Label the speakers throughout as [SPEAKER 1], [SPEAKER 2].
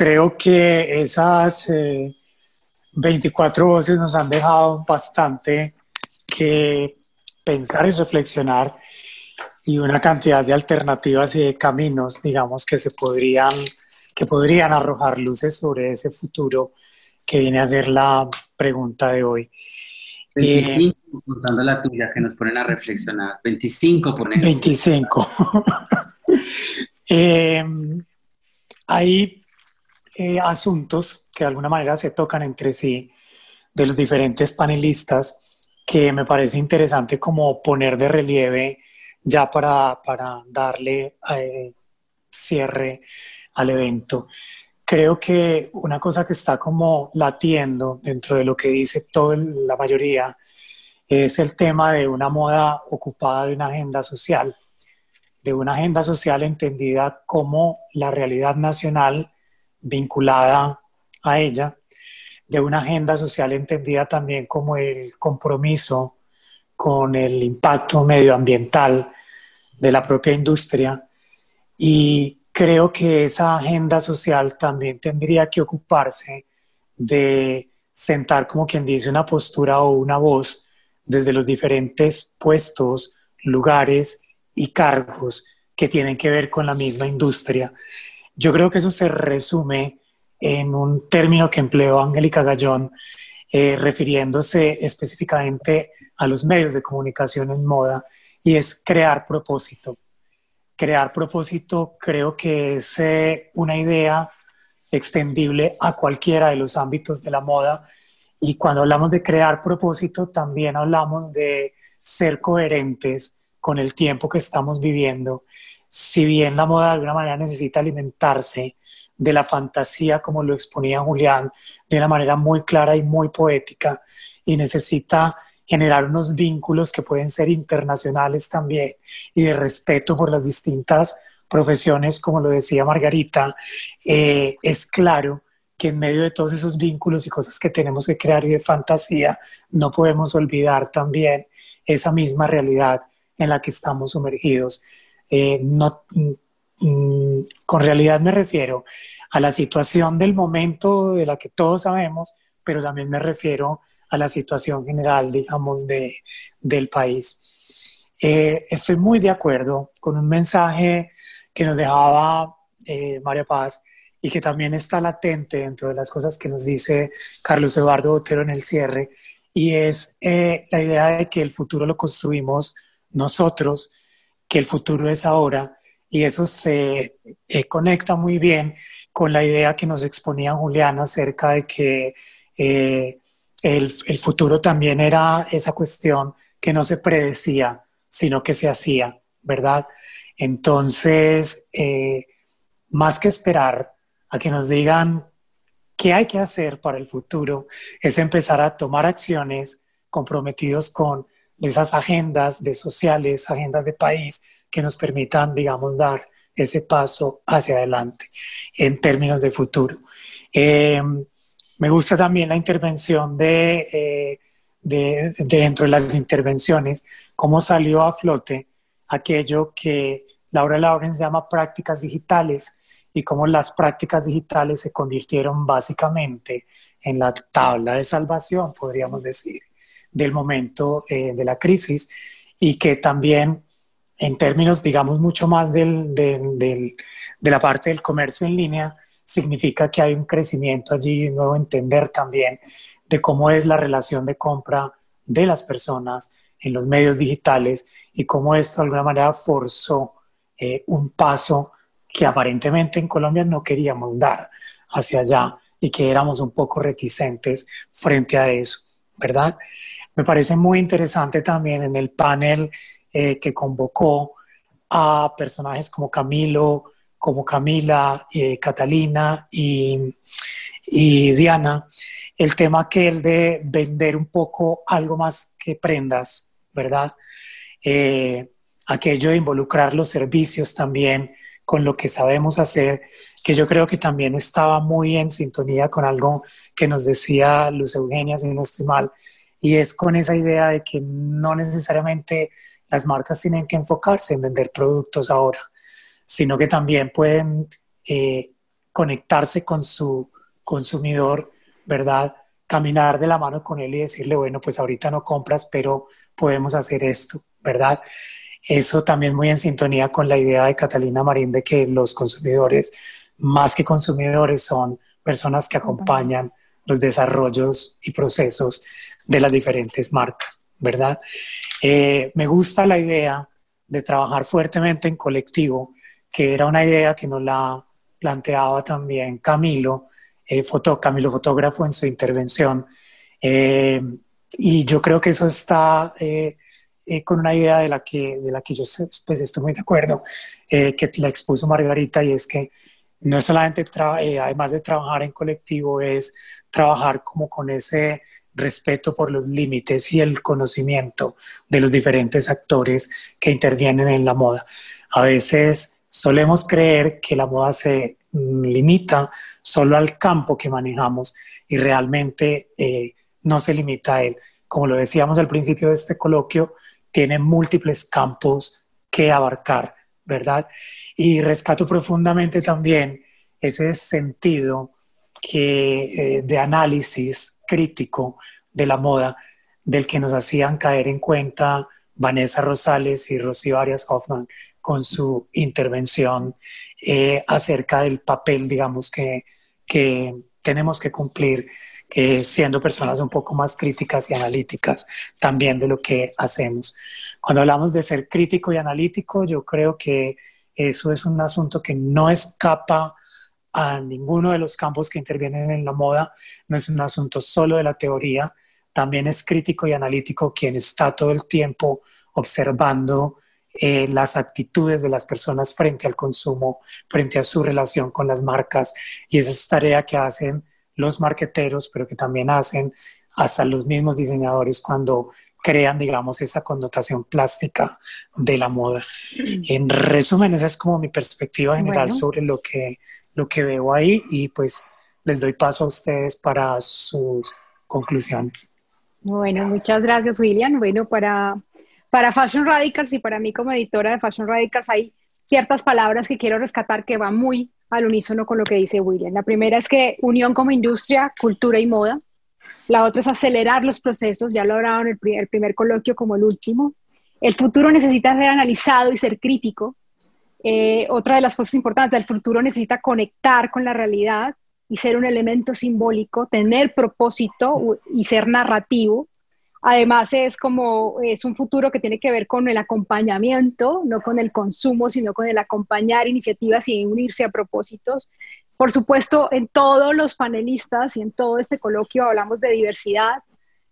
[SPEAKER 1] creo que esas 24 eh, voces nos han dejado bastante que pensar y reflexionar y una cantidad de alternativas y de caminos, digamos, que se podrían, que podrían arrojar luces sobre ese futuro que viene a ser la pregunta de hoy.
[SPEAKER 2] 25, eh, contando la tuya, que nos ponen a reflexionar. 25 ponen.
[SPEAKER 1] 25. eh, hay eh, asuntos que de alguna manera se tocan entre sí de los diferentes panelistas que me parece interesante como poner de relieve ya para, para darle eh, cierre al evento. Creo que una cosa que está como latiendo dentro de lo que dice toda la mayoría es el tema de una moda ocupada de una agenda social, de una agenda social entendida como la realidad nacional vinculada a ella, de una agenda social entendida también como el compromiso con el impacto medioambiental de la propia industria y creo que esa agenda social también tendría que ocuparse de sentar como quien dice una postura o una voz desde los diferentes puestos, lugares y cargos que tienen que ver con la misma industria. Yo creo que eso se resume en un término que empleó Angélica Gallón eh, refiriéndose específicamente a los medios de comunicación en moda, y es crear propósito. Crear propósito creo que es eh, una idea extendible a cualquiera de los ámbitos de la moda, y cuando hablamos de crear propósito, también hablamos de ser coherentes con el tiempo que estamos viviendo. Si bien la moda de alguna manera necesita alimentarse de la fantasía, como lo exponía Julián, de una manera muy clara y muy poética, y necesita generar unos vínculos que pueden ser internacionales también y de respeto por las distintas profesiones, como lo decía Margarita, eh, es claro que en medio de todos esos vínculos y cosas que tenemos que crear y de fantasía, no podemos olvidar también esa misma realidad en la que estamos sumergidos. Eh, no, Mm, con realidad me refiero a la situación del momento de la que todos sabemos, pero también me refiero a la situación general, digamos, de, del país. Eh, estoy muy de acuerdo con un mensaje que nos dejaba eh, María Paz y que también está latente dentro de las cosas que nos dice Carlos Eduardo Botero en el cierre, y es eh, la idea de que el futuro lo construimos nosotros, que el futuro es ahora y eso se eh, conecta muy bien con la idea que nos exponía Juliana acerca de que eh, el, el, futuro también era esa cuestión que no se predecía, sino que se hacía, ¿verdad? Entonces, eh, más que esperar a que nos digan qué hay que hacer para el futuro, es empezar a tomar acciones comprometidos con esas agendas de sociales, agendas de país, que nos permitan, digamos, dar ese paso hacia adelante en términos de futuro. Eh, me gusta también la intervención eh, de, dentro de las intervenciones, cómo salió a flote aquello que Laura Lauren llama prácticas digitales y cómo las prácticas digitales se convirtieron básicamente en la tabla de salvación, podríamos decir, del momento eh, de la crisis y que también en términos, digamos, mucho más del, de la parte del comercio en línea, significa que hay un crecimiento allí, un nuevo entender también de cómo es la relación de compra de las personas en los medios digitales y cómo esto de alguna manera forzó eh, un paso que aparentemente en Colombia no queríamos dar hacia allá y que éramos un poco reticentes frente a eso, ¿verdad? Me parece muy interesante también en el panel eh, que convocó a personajes como Camilo, como Camila, eh, Catalina y, Diana, el tema que el de vender un poco algo más que prendas, ¿verdad? Eh, aquello de involucrar los servicios también con lo que sabemos hacer, que yo creo que también estaba muy en sintonía con algo que nos decía Luz Eugenia, si no estoy mal, y es con esa idea de que no necesariamente las marcas tienen que enfocarse en vender productos ahora, sino que también pueden eh, conectarse con su consumidor, ¿verdad? Caminar de la mano con él y decirle, bueno, pues ahorita no compras, pero podemos hacer esto, ¿verdad? Eso también muy en sintonía con la idea de Catalina Marín de que los consumidores, más que consumidores, son personas que acompañan los desarrollos y procesos de las diferentes marcas, ¿verdad? Eh, me gusta la idea de trabajar fuertemente en colectivo, que era una idea que nos la planteaba también Camilo, eh, Camilo fotógrafo en su intervención. Eh, y yo creo que eso está eh, eh, con una idea de la que, de la que yo pues, estoy muy de acuerdo, que la expuso Margarita, y es que no es solamente, además de trabajar en colectivo, es trabajar como con ese respeto por los límites y el conocimiento de los diferentes actores que intervienen en la moda. A veces solemos creer que la moda se mm, limita solo al campo que manejamos y realmente eh, no se limita a él. Como lo decíamos al principio de este coloquio, tiene múltiples campos que abarcar, ¿verdad? Y rescato profundamente también ese sentido que, eh, de análisis crítico de la moda del que nos hacían caer en cuenta Vanessa Rosales y Rocío Arias Hoffman con su intervención eh, acerca del papel, digamos, que, que tenemos que cumplir eh, siendo personas un poco más críticas y analíticas también de lo que hacemos. Cuando hablamos de ser crítico y analítico, yo creo que eso es un asunto que no escapa a ninguno de los campos que intervienen en la moda, no es un asunto solo de la teoría, también es crítico y analítico quien está todo el tiempo observando eh, las actitudes de las personas frente al consumo, frente a su relación con las marcas. Y esa es tarea que hacen los marqueteros, pero que también hacen hasta los mismos diseñadores cuando crean, digamos, esa connotación plástica de la moda. En resumen, esa es como mi perspectiva general sobre lo que, lo que veo ahí y pues les doy paso a ustedes para sus conclusiones.
[SPEAKER 3] Bueno, muchas gracias, William. Bueno, para, para Fashion Radicals y para mí como editora de Fashion Radicals hay ciertas palabras que quiero rescatar que van muy al unísono con lo que dice William. La primera es que unión como industria, cultura y moda. La otra es acelerar los procesos, ya lo hablaron en el, el primer coloquio como el último. El futuro necesita ser analizado y ser crítico. Eh, otra de las cosas importantes, el futuro necesita conectar con la realidad y ser un elemento simbólico, tener propósito y ser narrativo. Además es como, es un futuro que tiene que ver con el acompañamiento, no con el consumo, sino con el acompañar iniciativas y unirse a propósitos. Por supuesto, en todos los panelistas y en todo este coloquio hablamos de diversidad,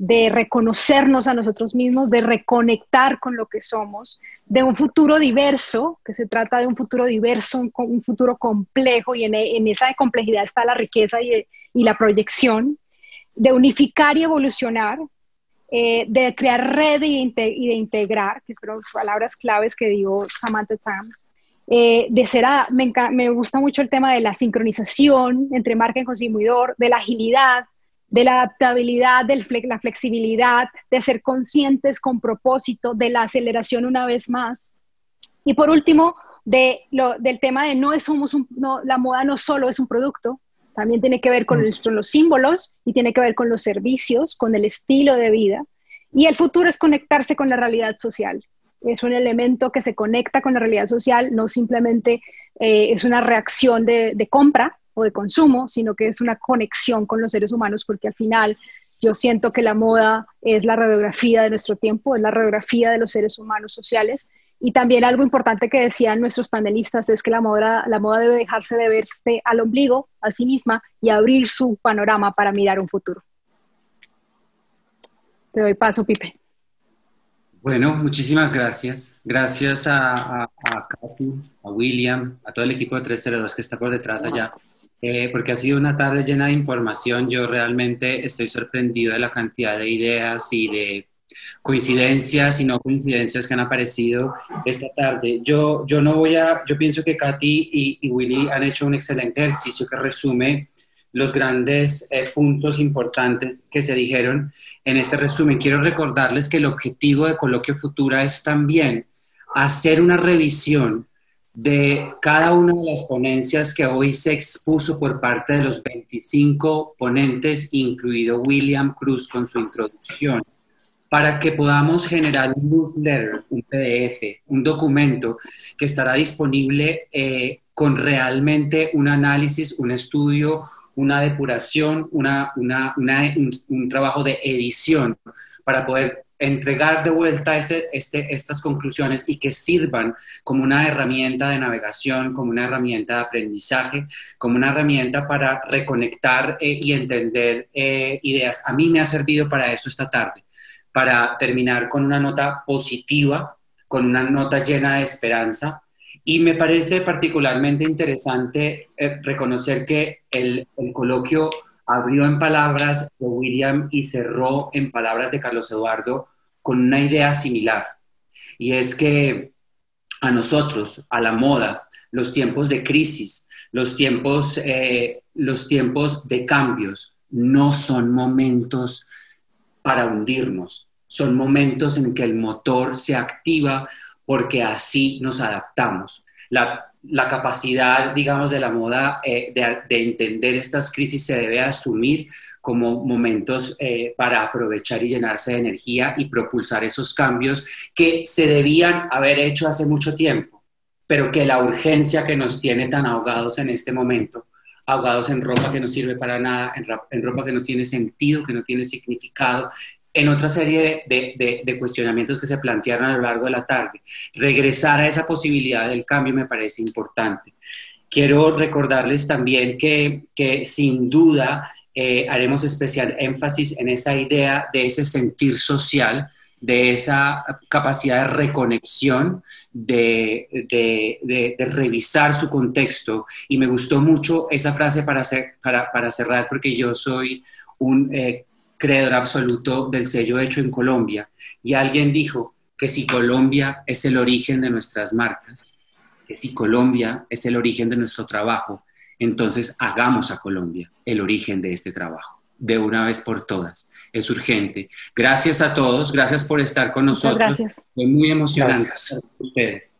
[SPEAKER 3] de reconocernos a nosotros mismos, de reconectar con lo que somos, de un futuro diverso, que se trata de un futuro diverso, un, futuro complejo, y en, esa complejidad está la riqueza y, la proyección, de unificar y evolucionar, eh, de crear red y de, integrar, que fueron palabras claves que dio Samantha Tams, eh, de ser, me, me gusta mucho el tema de la sincronización entre marca y consumidor, de la agilidad, de la adaptabilidad, de la flexibilidad, de ser conscientes con propósito, de la aceleración una vez más. Y por último, de lo, del tema de no somos no, la moda no solo es un producto, también tiene que ver con, mm. los símbolos y tiene que ver con los servicios, con el estilo de vida. Y el futuro es conectarse con la realidad social. Es un elemento que se conecta con la realidad social, no simplemente eh, es una reacción de, de compra, o de consumo, sino que es una conexión con los seres humanos, porque al final yo siento que la moda es la radiografía de nuestro tiempo, es la radiografía de los seres humanos sociales. Y también algo importante que decían nuestros panelistas es que la moda, la moda debe dejarse de verse al ombligo, a sí misma, y abrir su panorama para mirar un futuro. Te doy paso, Pipe.
[SPEAKER 2] Bueno, muchísimas gracias. Gracias a, a, a a William, a todo el equipo de 302 que está por detrás allá. Eh, porque ha sido una tarde llena de información. Yo realmente estoy sorprendido de la cantidad de ideas y de coincidencias y no coincidencias que han aparecido esta tarde. Yo, yo no voy a, yo pienso que Katy y, y Willy han hecho un excelente ejercicio que resume los grandes eh, puntos importantes que se dijeron en este resumen. Quiero recordarles que el objetivo de Coloquio Futura es también hacer una revisión de cada una de las ponencias que hoy se expuso por parte de los 25 ponentes, incluido William Cruz con su introducción, para que podamos generar un newsletter, un PDF, un documento que estará disponible eh, con realmente un análisis, un estudio, una depuración, una, un, trabajo de edición para poder entregar de vuelta ese, este, estas conclusiones y que sirvan como una herramienta de navegación, como una herramienta de aprendizaje, como una herramienta para reconectar eh, y entender eh, ideas. A mí me ha servido para eso esta tarde, para terminar con una nota positiva, con una nota llena de esperanza. Y me parece particularmente interesante eh, reconocer que el, el coloquio abrió en palabras de William y cerró en palabras de Carlos Eduardo con una idea similar. Y es que a nosotros, a la moda, los tiempos de crisis, los tiempos, eh, los tiempos de cambios, no son momentos para hundirnos, son momentos en que el motor se activa porque así nos adaptamos. La, capacidad, digamos, de la moda eh, de, entender estas crisis se debe asumir como momentos eh, para aprovechar y llenarse de energía y propulsar esos cambios que se debían haber hecho hace mucho tiempo, pero que la urgencia que nos tiene tan ahogados en este momento, ahogados en ropa que no sirve para nada, en, ropa que no tiene sentido, que no tiene significado, en otra serie de, de, cuestionamientos que se plantearon a lo largo de la tarde. Regresar a esa posibilidad del cambio me parece importante. Quiero recordarles también que, que sin duda eh, haremos especial énfasis en esa idea de ese sentir social, de esa capacidad de reconexión, de, de, revisar su contexto. Y me gustó mucho esa frase para, para, para cerrar, porque yo soy un eh, creador absoluto del sello hecho en Colombia. Y alguien dijo que si Colombia es el origen de nuestras marcas, que si Colombia es el origen de nuestro trabajo, entonces hagamos a Colombia el origen de este trabajo, de una vez por todas. Es urgente. Gracias a todos, gracias por estar con nosotros.
[SPEAKER 3] gracias.
[SPEAKER 2] Fue muy emocionante ustedes.